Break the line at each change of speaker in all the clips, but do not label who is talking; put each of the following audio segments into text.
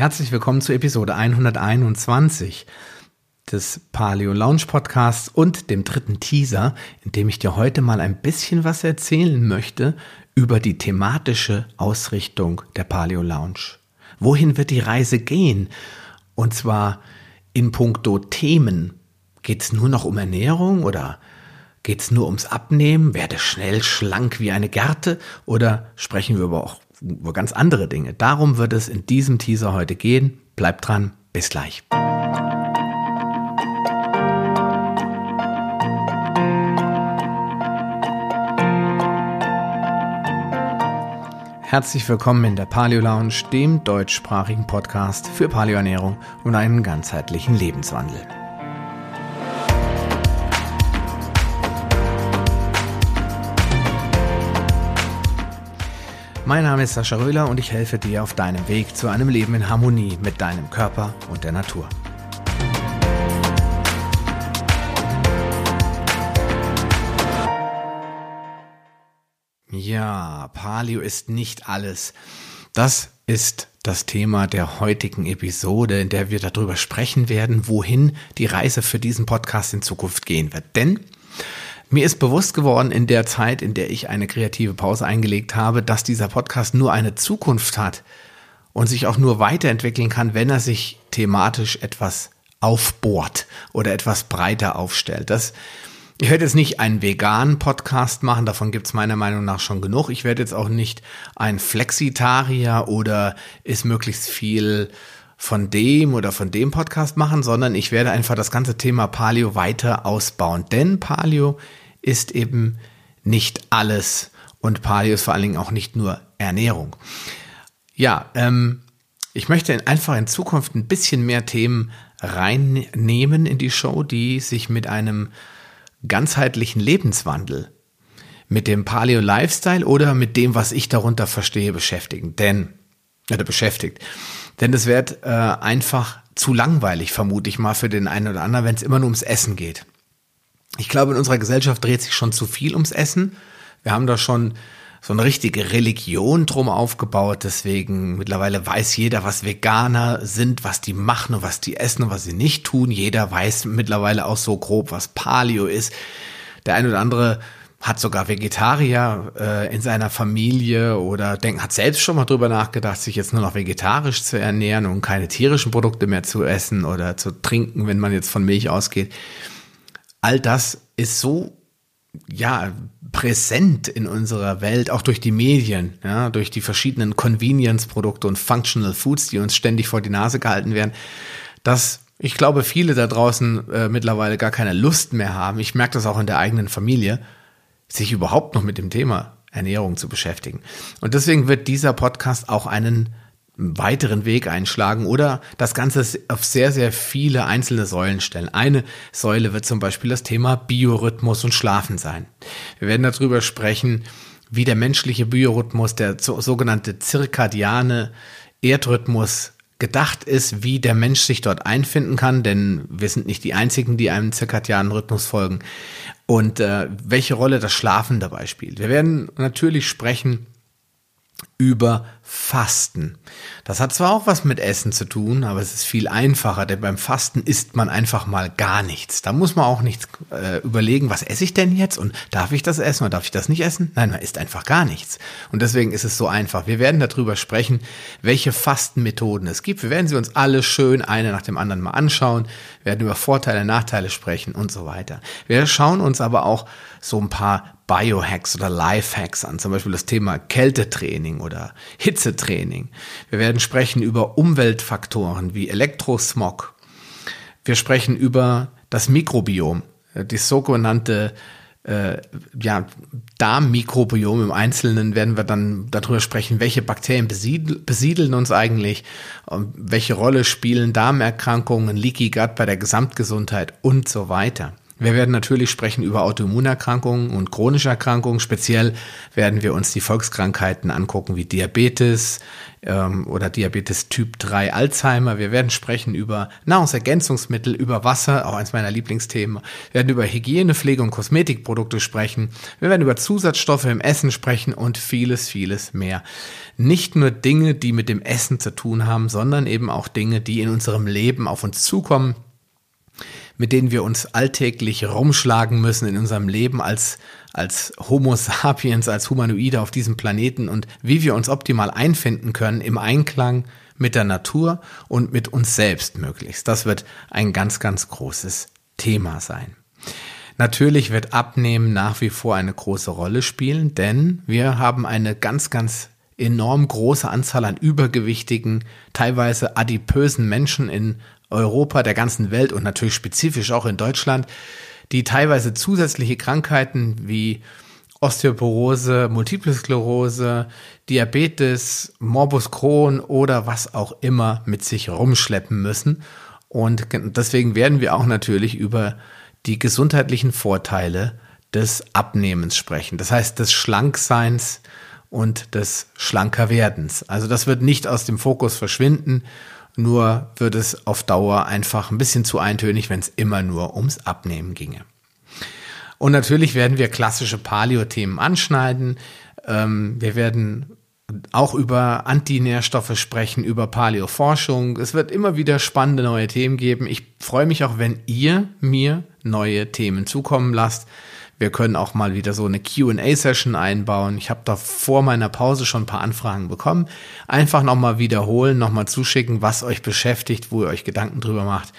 Herzlich willkommen zu Episode 121 des Paleo Lounge Podcasts und dem dritten Teaser, in dem ich dir heute mal ein bisschen was erzählen möchte über die thematische Ausrichtung der Paleo Lounge. Wohin wird die Reise gehen? Und zwar in puncto Themen. Geht es nur noch um Ernährung oder geht es nur ums Abnehmen? Werde schnell schlank wie eine Gerte? Oder sprechen wir aber auch ganz andere Dinge. Darum wird es in diesem Teaser heute gehen. Bleibt dran, bis gleich. Herzlich willkommen in der Paleo Lounge, dem deutschsprachigen Podcast für Paleoernährung und einen ganzheitlichen Lebenswandel. Mein Name ist Sascha Röhler und ich helfe dir auf deinem Weg zu einem Leben in Harmonie mit deinem Körper und der Natur. Ja, Paleo ist nicht alles. Das ist das Thema der heutigen Episode, in der wir darüber sprechen werden, wohin die Reise für diesen Podcast in Zukunft gehen wird. Denn mir ist bewusst geworden in der Zeit, in der ich eine kreative Pause eingelegt habe, dass dieser Podcast nur eine Zukunft hat und sich auch nur weiterentwickeln kann, wenn er sich thematisch etwas aufbohrt oder etwas breiter aufstellt. Das, ich werde jetzt nicht einen veganen Podcast machen, davon gibt es meiner Meinung nach schon genug. Ich werde jetzt auch nicht ein Flexitarier oder ist möglichst viel von dem oder von dem Podcast machen, sondern ich werde einfach das ganze Thema Paleo weiter ausbauen. Denn Paleo ist eben nicht alles und Paleo ist vor allen Dingen auch nicht nur Ernährung. Ja, ähm, ich möchte einfach in Zukunft ein bisschen mehr Themen reinnehmen in die Show, die sich mit einem ganzheitlichen Lebenswandel, mit dem Paleo Lifestyle oder mit dem, was ich darunter verstehe, beschäftigen. Denn, oder beschäftigt. Denn es wird äh, einfach zu langweilig, vermute ich mal, für den einen oder anderen, wenn es immer nur ums Essen geht. Ich glaube, in unserer Gesellschaft dreht sich schon zu viel ums Essen. Wir haben da schon so eine richtige Religion drum aufgebaut. Deswegen mittlerweile weiß jeder, was Veganer sind, was die machen und was die essen und was sie nicht tun. Jeder weiß mittlerweile auch so grob, was Paleo ist. Der eine oder andere hat sogar Vegetarier äh, in seiner Familie oder denk, hat selbst schon mal drüber nachgedacht, sich jetzt nur noch vegetarisch zu ernähren und keine tierischen Produkte mehr zu essen oder zu trinken, wenn man jetzt von Milch ausgeht all das ist so ja, präsent in unserer Welt, auch durch die Medien, ja, durch die verschiedenen Convenience-Produkte und Functional Foods, die uns ständig vor die Nase gehalten werden, dass ich glaube, viele da draußen äh, mittlerweile gar keine Lust mehr haben. Ich merke das auch in der eigenen Familie, sich überhaupt noch mit dem Thema Ernährung zu beschäftigen. Und deswegen wird dieser Podcast auch einen weiteren Weg einschlagen oder das Ganze auf sehr, sehr viele einzelne Säulen stellen. Eine Säule wird zum Beispiel das Thema Biorhythmus und Schlafen sein. Wir werden darüber sprechen, wie der menschliche Biorhythmus, der sogenannte zirkadiane Erdrhythmus gedacht ist, wie der Mensch sich dort einfinden kann, denn wir sind nicht die einzigen, die einem zirkadianen Rhythmus folgen und äh, welche Rolle das Schlafen dabei spielt. Wir werden natürlich sprechen über Fasten. Das hat zwar auch was mit Essen zu tun, aber es ist viel einfacher, denn beim Fasten isst man einfach mal gar nichts. Da muss man auch nicht äh, überlegen, was esse ich denn jetzt und darf ich das essen oder darf ich das nicht essen? Nein, man isst einfach gar nichts. Und deswegen ist es so einfach. Wir werden darüber sprechen, welche Fastenmethoden es gibt. Wir werden sie uns alle schön eine nach dem anderen mal anschauen, werden über Vorteile, Nachteile sprechen und so weiter. Wir schauen uns aber auch so ein paar Biohacks oder Lifehacks an, zum Beispiel das Thema Kältetraining oder Hitzetraining. Wir werden sprechen über Umweltfaktoren wie Elektrosmog. Wir sprechen über das Mikrobiom, äh, die sogenannte äh, ja, Darmmikrobiom im Einzelnen werden wir dann darüber sprechen, welche Bakterien besiedeln uns eigentlich, welche Rolle spielen Darmerkrankungen, Leaky Gut bei der Gesamtgesundheit und so weiter. Wir werden natürlich sprechen über Autoimmunerkrankungen und chronische Erkrankungen. Speziell werden wir uns die Volkskrankheiten angucken wie Diabetes ähm, oder Diabetes Typ 3 Alzheimer. Wir werden sprechen über Nahrungsergänzungsmittel, über Wasser, auch eins meiner Lieblingsthemen. Wir werden über Hygiene, Pflege und Kosmetikprodukte sprechen. Wir werden über Zusatzstoffe im Essen sprechen und vieles, vieles mehr. Nicht nur Dinge, die mit dem Essen zu tun haben, sondern eben auch Dinge, die in unserem Leben auf uns zukommen mit denen wir uns alltäglich rumschlagen müssen in unserem Leben als, als Homo sapiens, als Humanoide auf diesem Planeten und wie wir uns optimal einfinden können im Einklang mit der Natur und mit uns selbst möglichst. Das wird ein ganz, ganz großes Thema sein. Natürlich wird Abnehmen nach wie vor eine große Rolle spielen, denn wir haben eine ganz, ganz enorm große Anzahl an übergewichtigen, teilweise adipösen Menschen in Europa, der ganzen Welt und natürlich spezifisch auch in Deutschland, die teilweise zusätzliche Krankheiten wie Osteoporose, Multiple Sklerose, Diabetes, Morbus Crohn oder was auch immer mit sich rumschleppen müssen. Und deswegen werden wir auch natürlich über die gesundheitlichen Vorteile des Abnehmens sprechen. Das heißt, des Schlankseins und des Schlankerwerdens. Also das wird nicht aus dem Fokus verschwinden nur wird es auf Dauer einfach ein bisschen zu eintönig, wenn es immer nur ums Abnehmen ginge. Und natürlich werden wir klassische Paleo-Themen anschneiden. Ähm, wir werden auch über Antinährstoffe sprechen, über Paleo-Forschung. Es wird immer wieder spannende neue Themen geben. Ich freue mich auch, wenn ihr mir neue Themen zukommen lasst. Wir können auch mal wieder so eine QA-Session einbauen. Ich habe da vor meiner Pause schon ein paar Anfragen bekommen. Einfach nochmal wiederholen, nochmal zuschicken, was euch beschäftigt, wo ihr euch Gedanken drüber macht.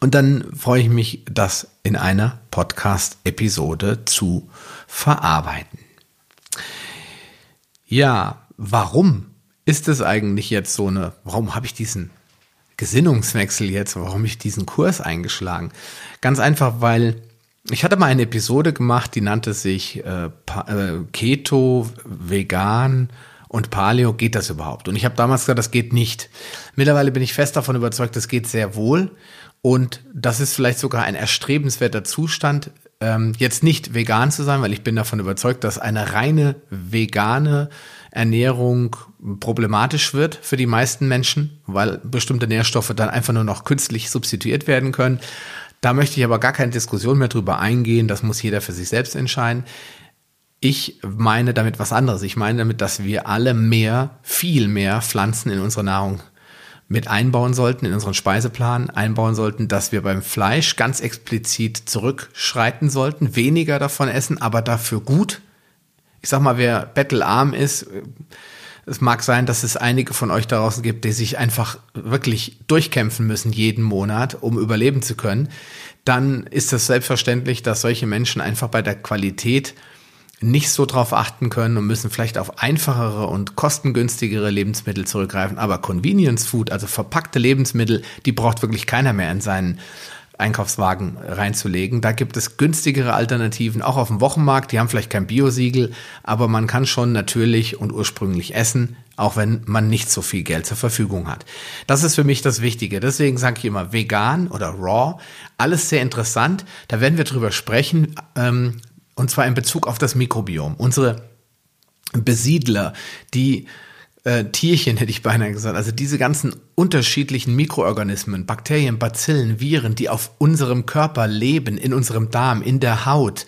Und dann freue ich mich, das in einer Podcast-Episode zu verarbeiten. Ja, warum ist es eigentlich jetzt so eine, warum habe ich diesen Gesinnungswechsel jetzt, warum habe ich diesen Kurs eingeschlagen? Ganz einfach, weil ich hatte mal eine Episode gemacht, die nannte sich äh, äh, Keto, Vegan und Paleo. Geht das überhaupt? Und ich habe damals gesagt, das geht nicht. Mittlerweile bin ich fest davon überzeugt, das geht sehr wohl. Und das ist vielleicht sogar ein erstrebenswerter Zustand, ähm, jetzt nicht vegan zu sein, weil ich bin davon überzeugt, dass eine reine vegane Ernährung problematisch wird für die meisten Menschen, weil bestimmte Nährstoffe dann einfach nur noch künstlich substituiert werden können. Da möchte ich aber gar keine Diskussion mehr drüber eingehen. Das muss jeder für sich selbst entscheiden. Ich meine damit was anderes. Ich meine damit, dass wir alle mehr, viel mehr Pflanzen in unsere Nahrung mit einbauen sollten, in unseren Speiseplan einbauen sollten, dass wir beim Fleisch ganz explizit zurückschreiten sollten, weniger davon essen, aber dafür gut. Ich sag mal, wer bettelarm ist, es mag sein, dass es einige von euch da draußen gibt, die sich einfach wirklich durchkämpfen müssen jeden Monat, um überleben zu können. Dann ist es selbstverständlich, dass solche Menschen einfach bei der Qualität nicht so drauf achten können und müssen vielleicht auf einfachere und kostengünstigere Lebensmittel zurückgreifen. Aber Convenience Food, also verpackte Lebensmittel, die braucht wirklich keiner mehr in seinen Einkaufswagen reinzulegen. Da gibt es günstigere Alternativen, auch auf dem Wochenmarkt. Die haben vielleicht kein Biosiegel, aber man kann schon natürlich und ursprünglich essen, auch wenn man nicht so viel Geld zur Verfügung hat. Das ist für mich das Wichtige. Deswegen sage ich immer vegan oder raw. Alles sehr interessant. Da werden wir drüber sprechen, ähm, und zwar in Bezug auf das Mikrobiom. Unsere Besiedler, die äh, Tierchen, hätte ich beinahe gesagt. Also diese ganzen unterschiedlichen Mikroorganismen, Bakterien, Bazillen, Viren, die auf unserem Körper leben, in unserem Darm, in der Haut,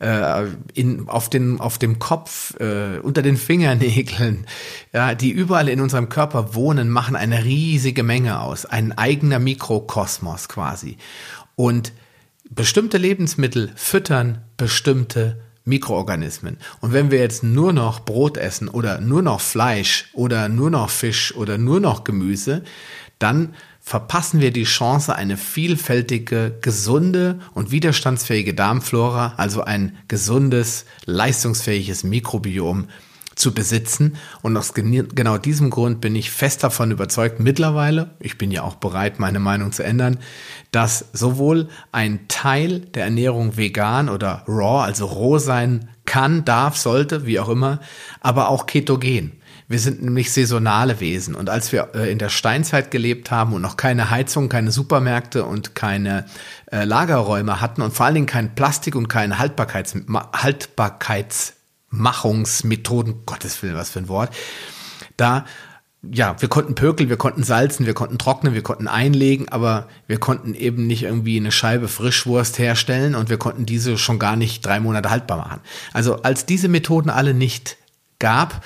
äh, in, auf, den, auf dem Kopf, äh, unter den Fingernägeln, ja, die überall in unserem Körper wohnen, machen eine riesige Menge aus. Ein eigener Mikrokosmos quasi. Und bestimmte Lebensmittel füttern bestimmte Mikroorganismen. Und wenn wir jetzt nur noch Brot essen oder nur noch Fleisch oder nur noch Fisch oder nur noch Gemüse, dann verpassen wir die Chance, eine vielfältige, gesunde und widerstandsfähige Darmflora, also ein gesundes, leistungsfähiges Mikrobiom zu besitzen. Und aus genau diesem Grund bin ich fest davon überzeugt, mittlerweile, ich bin ja auch bereit, meine Meinung zu ändern, dass sowohl ein Teil der Ernährung vegan oder raw, also roh sein kann, darf, sollte, wie auch immer, aber auch ketogen. Wir sind nämlich saisonale Wesen. Und als wir äh, in der Steinzeit gelebt haben und noch keine Heizung, keine Supermärkte und keine äh, Lagerräume hatten und vor allen Dingen kein Plastik und keine Haltbarkeits Haltbarkeitsmachungsmethoden, Gottes Willen, was für ein Wort, da ja, wir konnten pökeln, wir konnten salzen, wir konnten trocknen, wir konnten einlegen, aber wir konnten eben nicht irgendwie eine Scheibe Frischwurst herstellen und wir konnten diese schon gar nicht drei Monate haltbar machen. Also als diese Methoden alle nicht gab,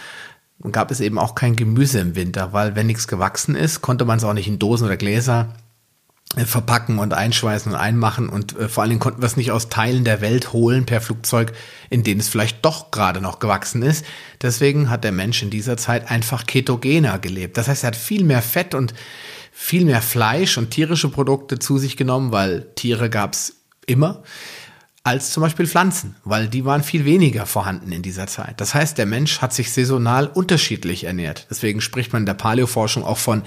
gab es eben auch kein Gemüse im Winter, weil wenn nichts gewachsen ist, konnte man es auch nicht in Dosen oder Gläser verpacken und einschweißen und einmachen und äh, vor allen Dingen konnten wir es nicht aus Teilen der Welt holen per Flugzeug, in denen es vielleicht doch gerade noch gewachsen ist. Deswegen hat der Mensch in dieser Zeit einfach ketogener gelebt. Das heißt, er hat viel mehr Fett und viel mehr Fleisch und tierische Produkte zu sich genommen, weil Tiere gab es immer, als zum Beispiel Pflanzen, weil die waren viel weniger vorhanden in dieser Zeit. Das heißt, der Mensch hat sich saisonal unterschiedlich ernährt. Deswegen spricht man in der Paleoforschung auch von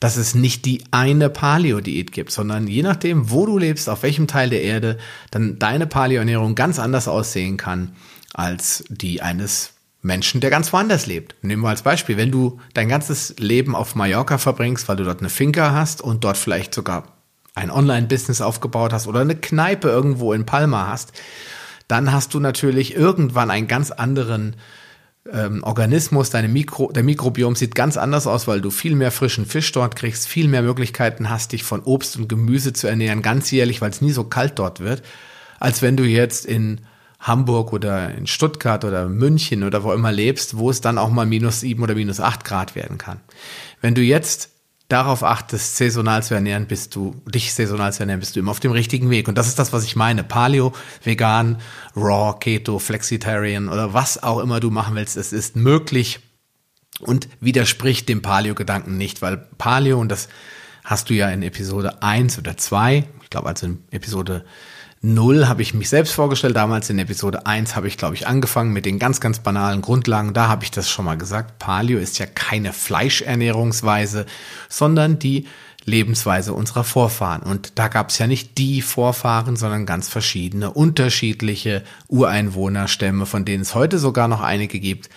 dass es nicht die eine Paleo-Diät gibt, sondern je nachdem, wo du lebst, auf welchem Teil der Erde, dann deine Paleo-Ernährung ganz anders aussehen kann als die eines Menschen, der ganz woanders lebt. Nehmen wir als Beispiel, wenn du dein ganzes Leben auf Mallorca verbringst, weil du dort eine Finca hast und dort vielleicht sogar ein Online-Business aufgebaut hast oder eine Kneipe irgendwo in Palma hast, dann hast du natürlich irgendwann einen ganz anderen ähm, Organismus, deine Mikro, der Mikrobiom sieht ganz anders aus, weil du viel mehr frischen Fisch dort kriegst, viel mehr Möglichkeiten hast, dich von Obst und Gemüse zu ernähren, ganzjährlich, weil es nie so kalt dort wird, als wenn du jetzt in Hamburg oder in Stuttgart oder München oder wo immer lebst, wo es dann auch mal minus sieben oder minus acht Grad werden kann. Wenn du jetzt darauf achtest, saisonal zu ernähren, bist du, dich saisonal zu ernähren, bist du immer auf dem richtigen Weg. Und das ist das, was ich meine. Paleo, vegan, raw, keto, flexitarian oder was auch immer du machen willst, es ist möglich und widerspricht dem Paleo-Gedanken nicht, weil Paleo, und das hast du ja in Episode 1 oder 2, ich glaube also in Episode 0 habe ich mich selbst vorgestellt. Damals in Episode 1 habe ich, glaube ich, angefangen mit den ganz, ganz banalen Grundlagen. Da habe ich das schon mal gesagt. Paleo ist ja keine Fleischernährungsweise, sondern die Lebensweise unserer Vorfahren. Und da gab es ja nicht die Vorfahren, sondern ganz verschiedene, unterschiedliche Ureinwohnerstämme, von denen es heute sogar noch einige gibt.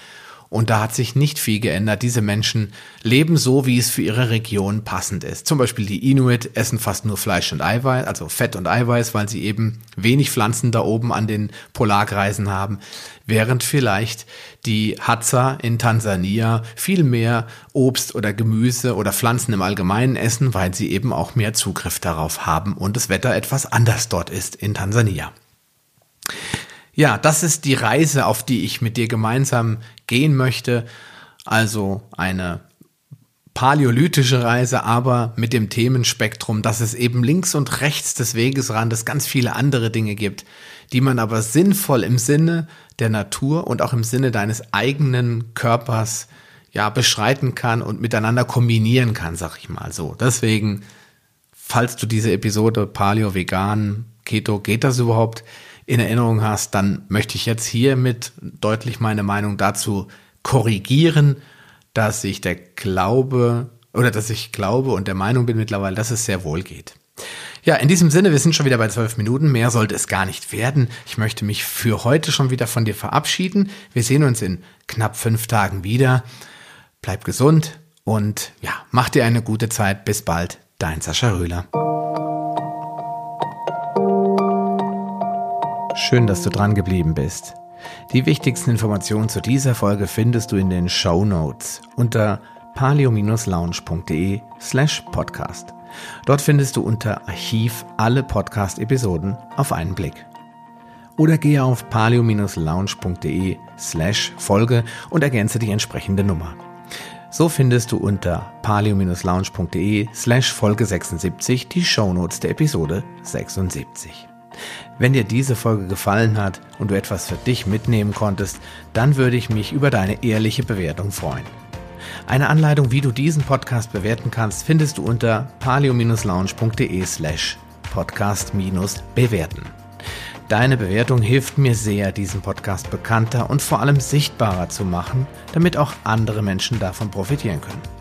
Und da hat sich nicht viel geändert. Diese Menschen leben so, wie es für ihre Region passend ist. Zum Beispiel die Inuit essen fast nur Fleisch und Eiweiß, also Fett und Eiweiß, weil sie eben wenig Pflanzen da oben an den Polarkreisen haben. Während vielleicht die Hadza in Tansania viel mehr Obst oder Gemüse oder Pflanzen im Allgemeinen essen, weil sie eben auch mehr Zugriff darauf haben und das Wetter etwas anders dort ist in Tansania. Ja, das ist die Reise, auf die ich mit dir gemeinsam gehen möchte. Also eine paläolithische Reise, aber mit dem Themenspektrum, dass es eben links und rechts des Wegesrandes ganz viele andere Dinge gibt, die man aber sinnvoll im Sinne der Natur und auch im Sinne deines eigenen Körpers ja beschreiten kann und miteinander kombinieren kann, sag ich mal so. Deswegen, falls du diese Episode Paleo, Vegan, Keto, geht das überhaupt? In Erinnerung hast, dann möchte ich jetzt hiermit deutlich meine Meinung dazu korrigieren, dass ich der Glaube oder dass ich glaube und der Meinung bin mittlerweile, dass es sehr wohl geht. Ja, in diesem Sinne, wir sind schon wieder bei zwölf Minuten. Mehr sollte es gar nicht werden. Ich möchte mich für heute schon wieder von dir verabschieden. Wir sehen uns in knapp fünf Tagen wieder. Bleib gesund und ja, mach dir eine gute Zeit. Bis bald. Dein Sascha Röhler. Schön, dass du dran geblieben bist. Die wichtigsten Informationen zu dieser Folge findest du in den Show Notes unter palio-lounge.de slash podcast. Dort findest du unter Archiv alle Podcast-Episoden auf einen Blick. Oder gehe auf palio-lounge.de slash Folge und ergänze die entsprechende Nummer. So findest du unter palio-lounge.de slash Folge 76 die Shownotes der Episode 76. Wenn dir diese Folge gefallen hat und du etwas für dich mitnehmen konntest, dann würde ich mich über deine ehrliche Bewertung freuen. Eine Anleitung, wie du diesen Podcast bewerten kannst, findest du unter palio-lounge.de slash podcast-bewerten. Deine Bewertung hilft mir sehr, diesen Podcast bekannter und vor allem sichtbarer zu machen, damit auch andere Menschen davon profitieren können.